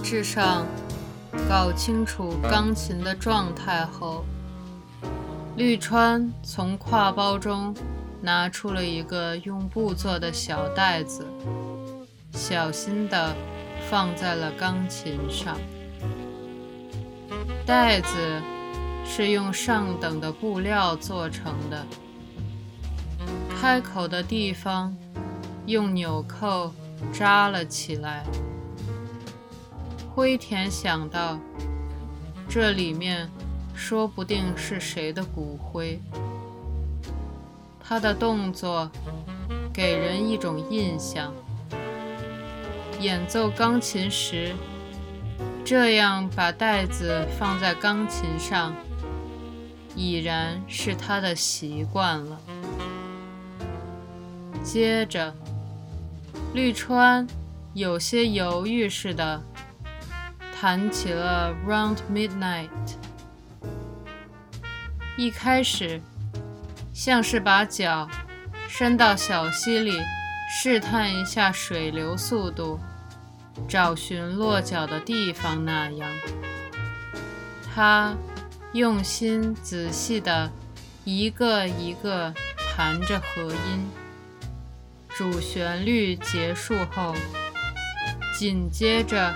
大致上搞清楚钢琴的状态后，绿川从挎包中拿出了一个用布做的小袋子，小心地放在了钢琴上。袋子是用上等的布料做成的，开口的地方用纽扣扎了起来。灰田想到，这里面说不定是谁的骨灰。他的动作给人一种印象：演奏钢琴时，这样把袋子放在钢琴上，已然是他的习惯了。接着，绿川有些犹豫似的。弹起了《Round Midnight》，一开始像是把脚伸到小溪里试探一下水流速度，找寻落脚的地方那样。他用心仔细地一个一个弹着和音，主旋律结束后，紧接着。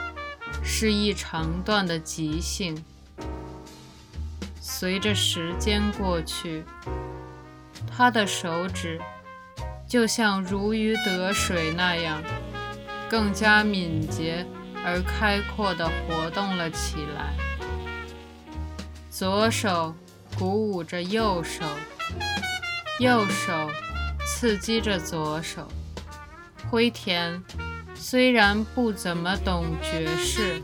是一长段的即兴。随着时间过去，他的手指就像如鱼得水那样，更加敏捷而开阔地活动了起来。左手鼓舞着右手，右手刺激着左手。灰田。虽然不怎么懂爵士，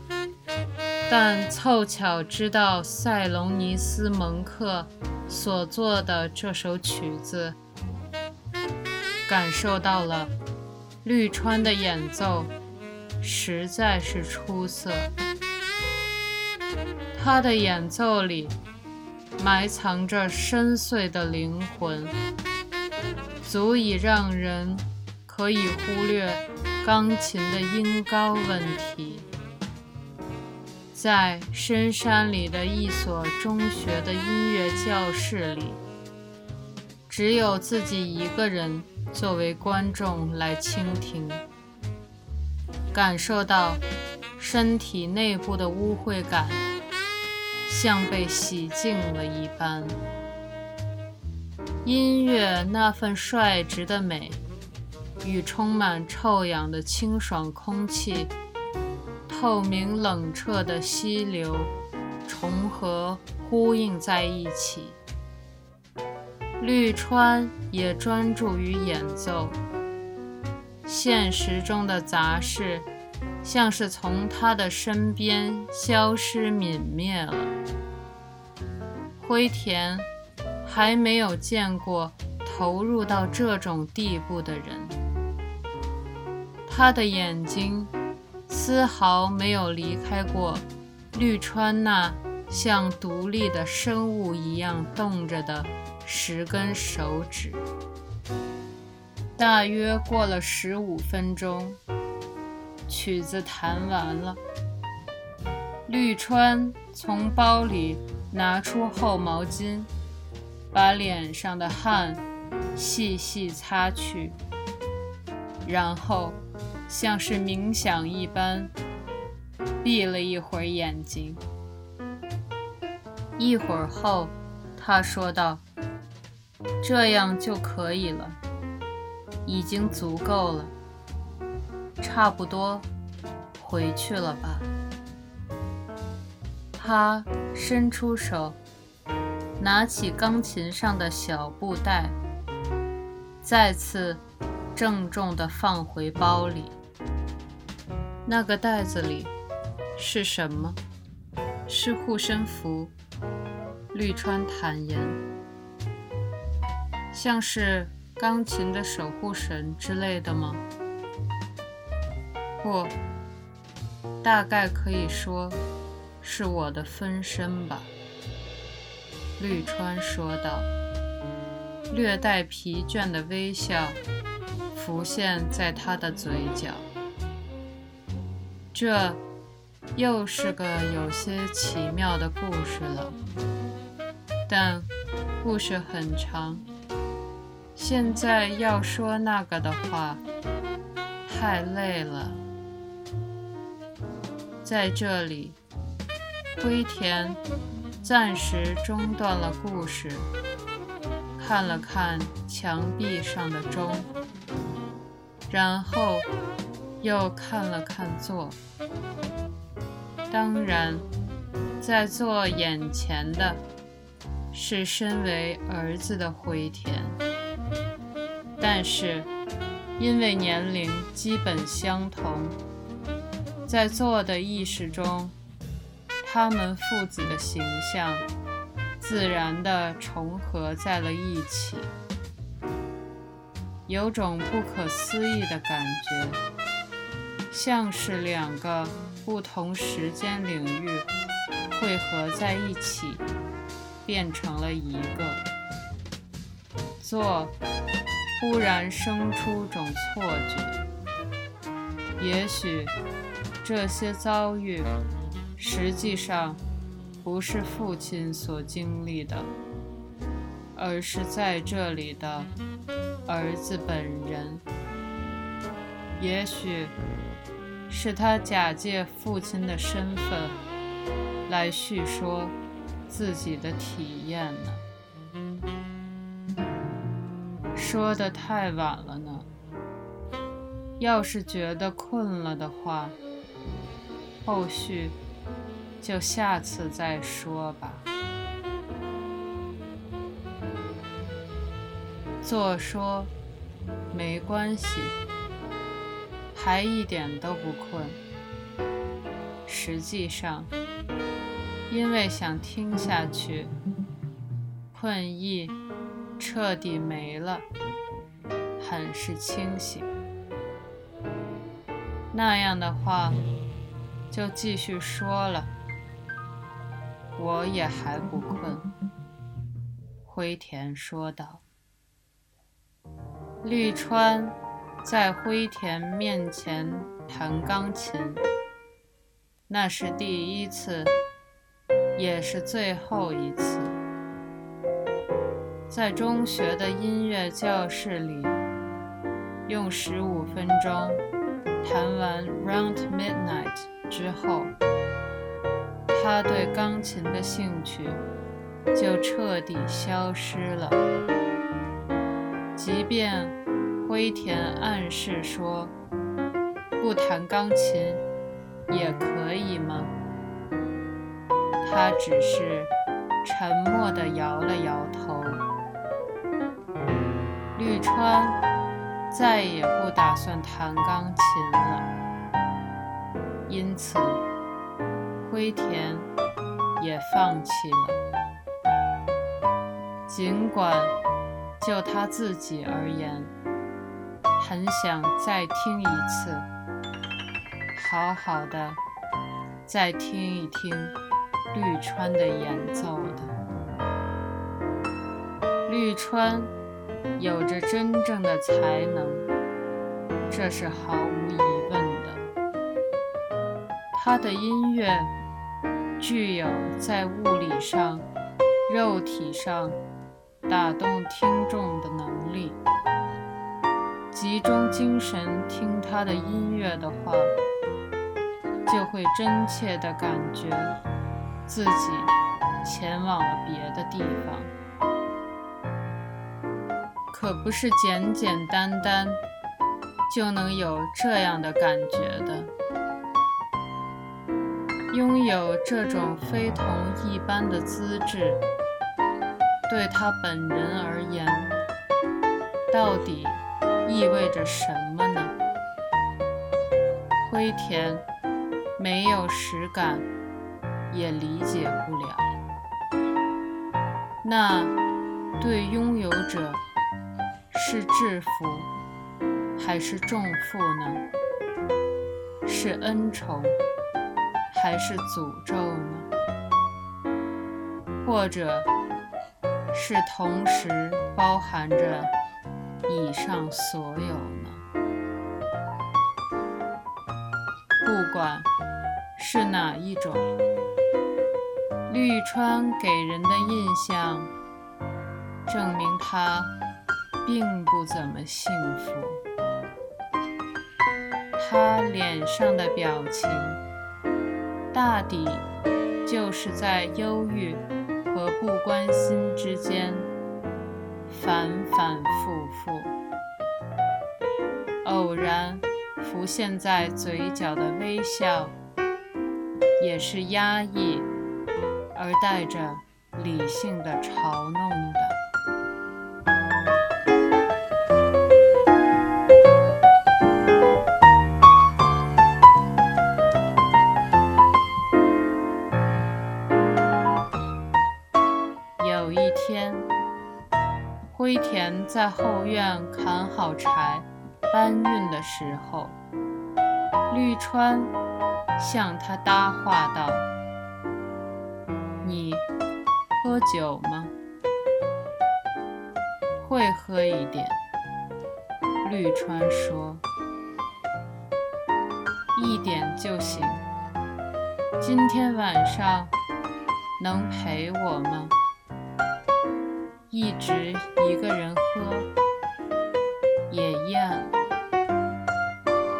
但凑巧知道塞隆尼斯蒙克所作的这首曲子，感受到了绿川的演奏实在是出色。他的演奏里埋藏着深邃的灵魂，足以让人可以忽略。钢琴的音高问题，在深山里的一所中学的音乐教室里，只有自己一个人作为观众来倾听，感受到身体内部的污秽感，像被洗净了一般。音乐那份率直的美。与充满臭氧的清爽空气、透明冷彻的溪流重合呼应在一起。绿川也专注于演奏，现实中的杂事像是从他的身边消失泯灭了。灰田还没有见过投入到这种地步的人。他的眼睛丝毫没有离开过绿川那像独立的生物一样动着的十根手指。大约过了十五分钟，曲子弹完了。绿川从包里拿出厚毛巾，把脸上的汗细细擦去，然后。像是冥想一般，闭了一会儿眼睛。一会儿后，他说道：“这样就可以了，已经足够了，差不多，回去了吧。”他伸出手，拿起钢琴上的小布袋，再次郑重地放回包里。那个袋子里是什么？是护身符。绿川坦言，像是钢琴的守护神之类的吗？或大概可以说是我的分身吧。绿川说道，略带疲倦的微笑浮现在他的嘴角。这又是个有些奇妙的故事了，但故事很长。现在要说那个的话，太累了。在这里，灰田暂时中断了故事，看了看墙壁上的钟，然后又看了看座。当然，在座眼前的是身为儿子的灰田，但是因为年龄基本相同，在座的意识中，他们父子的形象自然地重合在了一起，有种不可思议的感觉，像是两个。不同时间领域汇合在一起，变成了一个。做忽然生出种错觉，也许这些遭遇实际上不是父亲所经历的，而是在这里的儿子本人。也许。是他假借父亲的身份来叙说自己的体验呢？说的太晚了呢。要是觉得困了的话，后续就下次再说吧。做说没关系。还一点都不困。实际上，因为想听下去，困意彻底没了，很是清醒。那样的话，就继续说了。我也还不困。灰田说道。绿川。在灰田面前弹钢琴，那是第一次，也是最后一次。在中学的音乐教室里，用十五分钟弹完《Round Midnight》之后，他对钢琴的兴趣就彻底消失了，即便。灰田暗示说：“不弹钢琴也可以吗？”他只是沉默地摇了摇头。绿川再也不打算弹钢琴了，因此灰田也放弃了。尽管就他自己而言，很想再听一次，好好的再听一听绿川的演奏的。绿川有着真正的才能，这是毫无疑问的。他的音乐具有在物理上、肉体上打动听众的能力。集中精神听他的音乐的话，就会真切地感觉自己前往了别的地方，可不是简简单单就能有这样的感觉的。拥有这种非同一般的资质，对他本人而言，到底？意味着什么呢？灰田没有实感，也理解不了。那对拥有者是制服还是重负呢？是恩宠还是诅咒呢？或者是同时包含着？以上所有呢？不管是哪一种？绿川给人的印象，证明他并不怎么幸福。他脸上的表情，大抵就是在忧郁和不关心之间反反复复。偶然浮现在嘴角的微笑，也是压抑而带着理性的嘲弄的。灰田在后院砍好柴。搬运的时候，绿川向他搭话道：“你喝酒吗？会喝一点。”绿川说：“一点就行。今天晚上能陪我吗？一直一个人喝也厌。”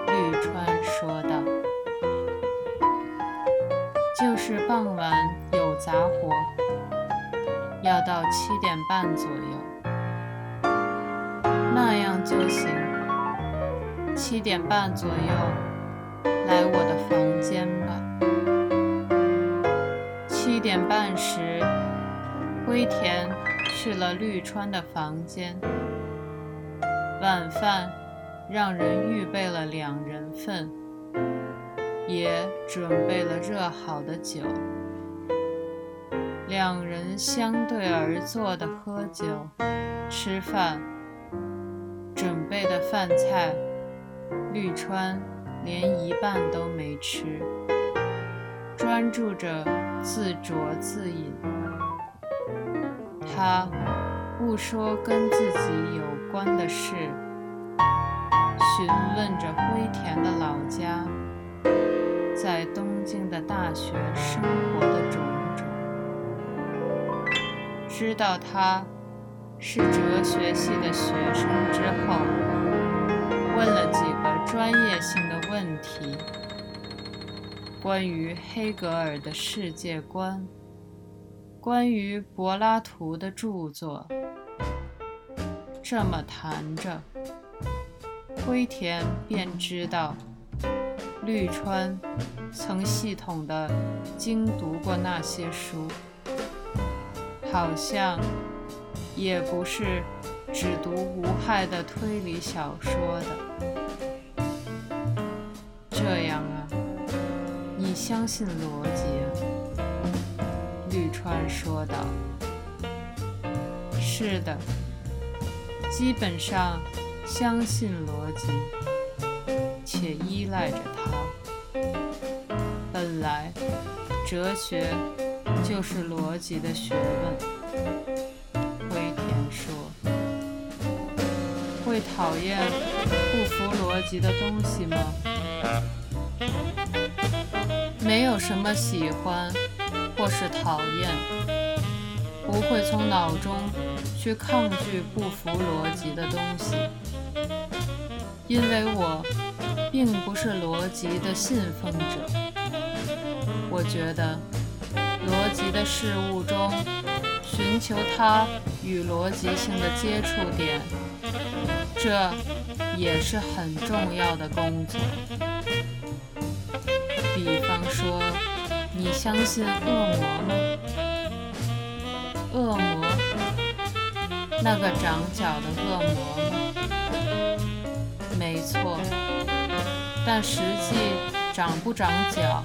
玉川说道就是傍晚有杂活，要到七点半左右，那样就行。七点半左右来我的房间吧。七点半时，灰田去了绿川的房间，晚饭让人预备了两人份。也准备了热好的酒，两人相对而坐的喝酒、吃饭。准备的饭菜，绿川连一半都没吃，专注着自酌自饮。他不说跟自己有关的事，询问着灰田的老家。在东京的大学生活的种种，知道他是哲学系的学生之后，问了几个专业性的问题，关于黑格尔的世界观，关于柏拉图的著作。这么谈着，灰田便知道。绿川曾系统的精读过那些书，好像也不是只读无害的推理小说的。这样啊，你相信逻辑啊？绿川说道。是的，基本上相信逻辑。且依赖着它。本来，哲学就是逻辑的学问。灰田说：“会讨厌不符逻辑的东西吗？”没有什么喜欢或是讨厌，不会从脑中去抗拒不符逻辑的东西，因为我。并不是逻辑的信奉者。我觉得，逻辑的事物中，寻求它与逻辑性的接触点，这也是很重要的工作。相信恶魔吗？恶魔，那个长角的恶魔吗？没错。但实际长不长脚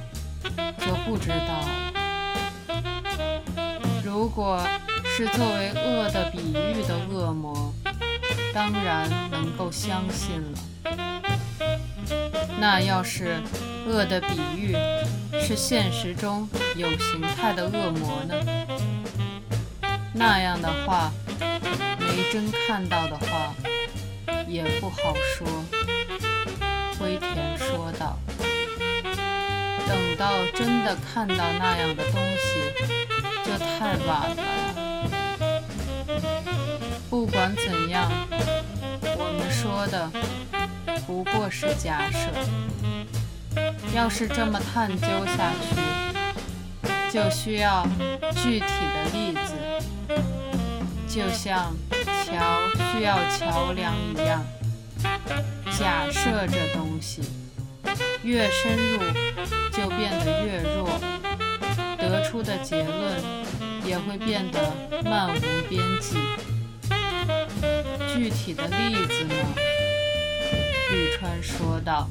就不知道了。如果是作为恶的比喻的恶魔，当然能够相信了。那要是恶的比喻是现实中有形态的恶魔呢？那样的话，没真看到的话，也不好说。灰田说道：“等到真的看到那样的东西，就太晚了。不管怎样，我们说的不过是假设。要是这么探究下去，就需要具体的例子，就像桥需要桥梁一样。假设这东西越深入，就变得越弱，得出的结论也会变得漫无边际。具体的例子呢？绿川说道。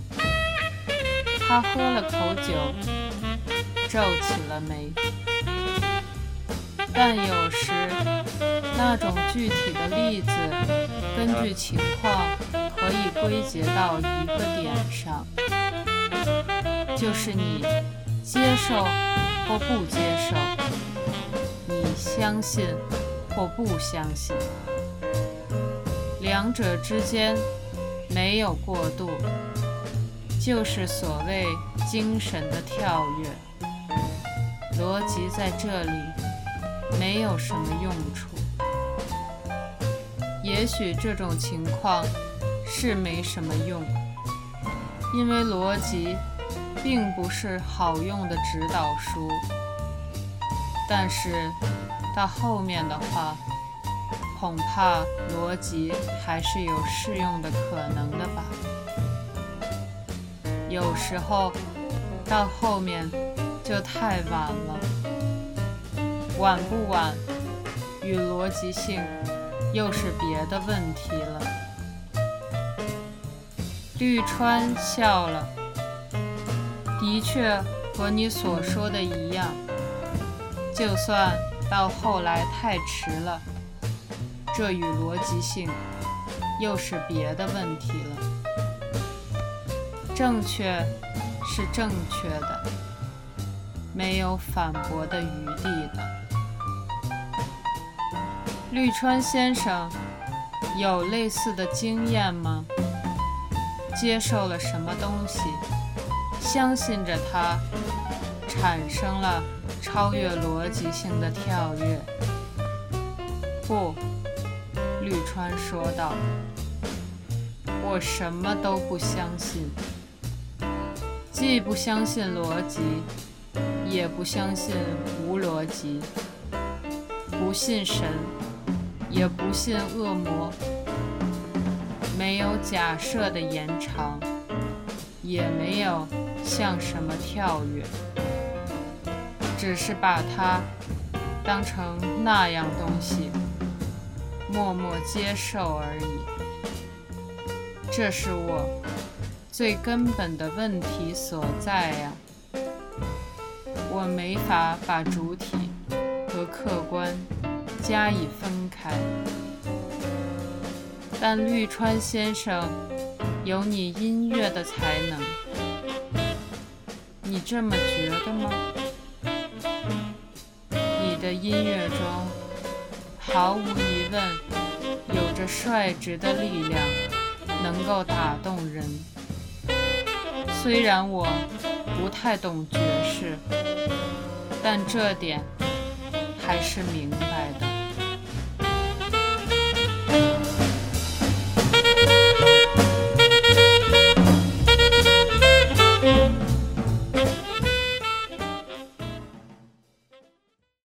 他喝了口酒，皱起了眉。但有时，那种具体的例子，根据情况可以归结到一个点上，就是你接受或不接受，你相信或不相信，两者之间没有过渡。就是所谓精神的跳跃，逻辑在这里没有什么用处。也许这种情况是没什么用，因为逻辑并不是好用的指导书。但是到后面的话，恐怕逻辑还是有适用的可能的吧。有时候到后面就太晚了，晚不晚与逻辑性又是别的问题了。绿川笑了，的确和你所说的一样，就算到后来太迟了，这与逻辑性又是别的问题了。正确是正确的，没有反驳的余地的。绿川先生有类似的经验吗？接受了什么东西，相信着它，产生了超越逻辑性的跳跃？不，绿川说道：“我什么都不相信。”既不相信逻辑，也不相信无逻辑；不信神，也不信恶魔。没有假设的延长，也没有像什么跳跃，只是把它当成那样东西，默默接受而已。这是我。最根本的问题所在呀，我没法把主体和客观加以分开。但绿川先生有你音乐的才能，你这么觉得吗？你的音乐中毫无疑问有着率直的力量，能够打动人。虽然我不太懂爵士，但这点还是明白的。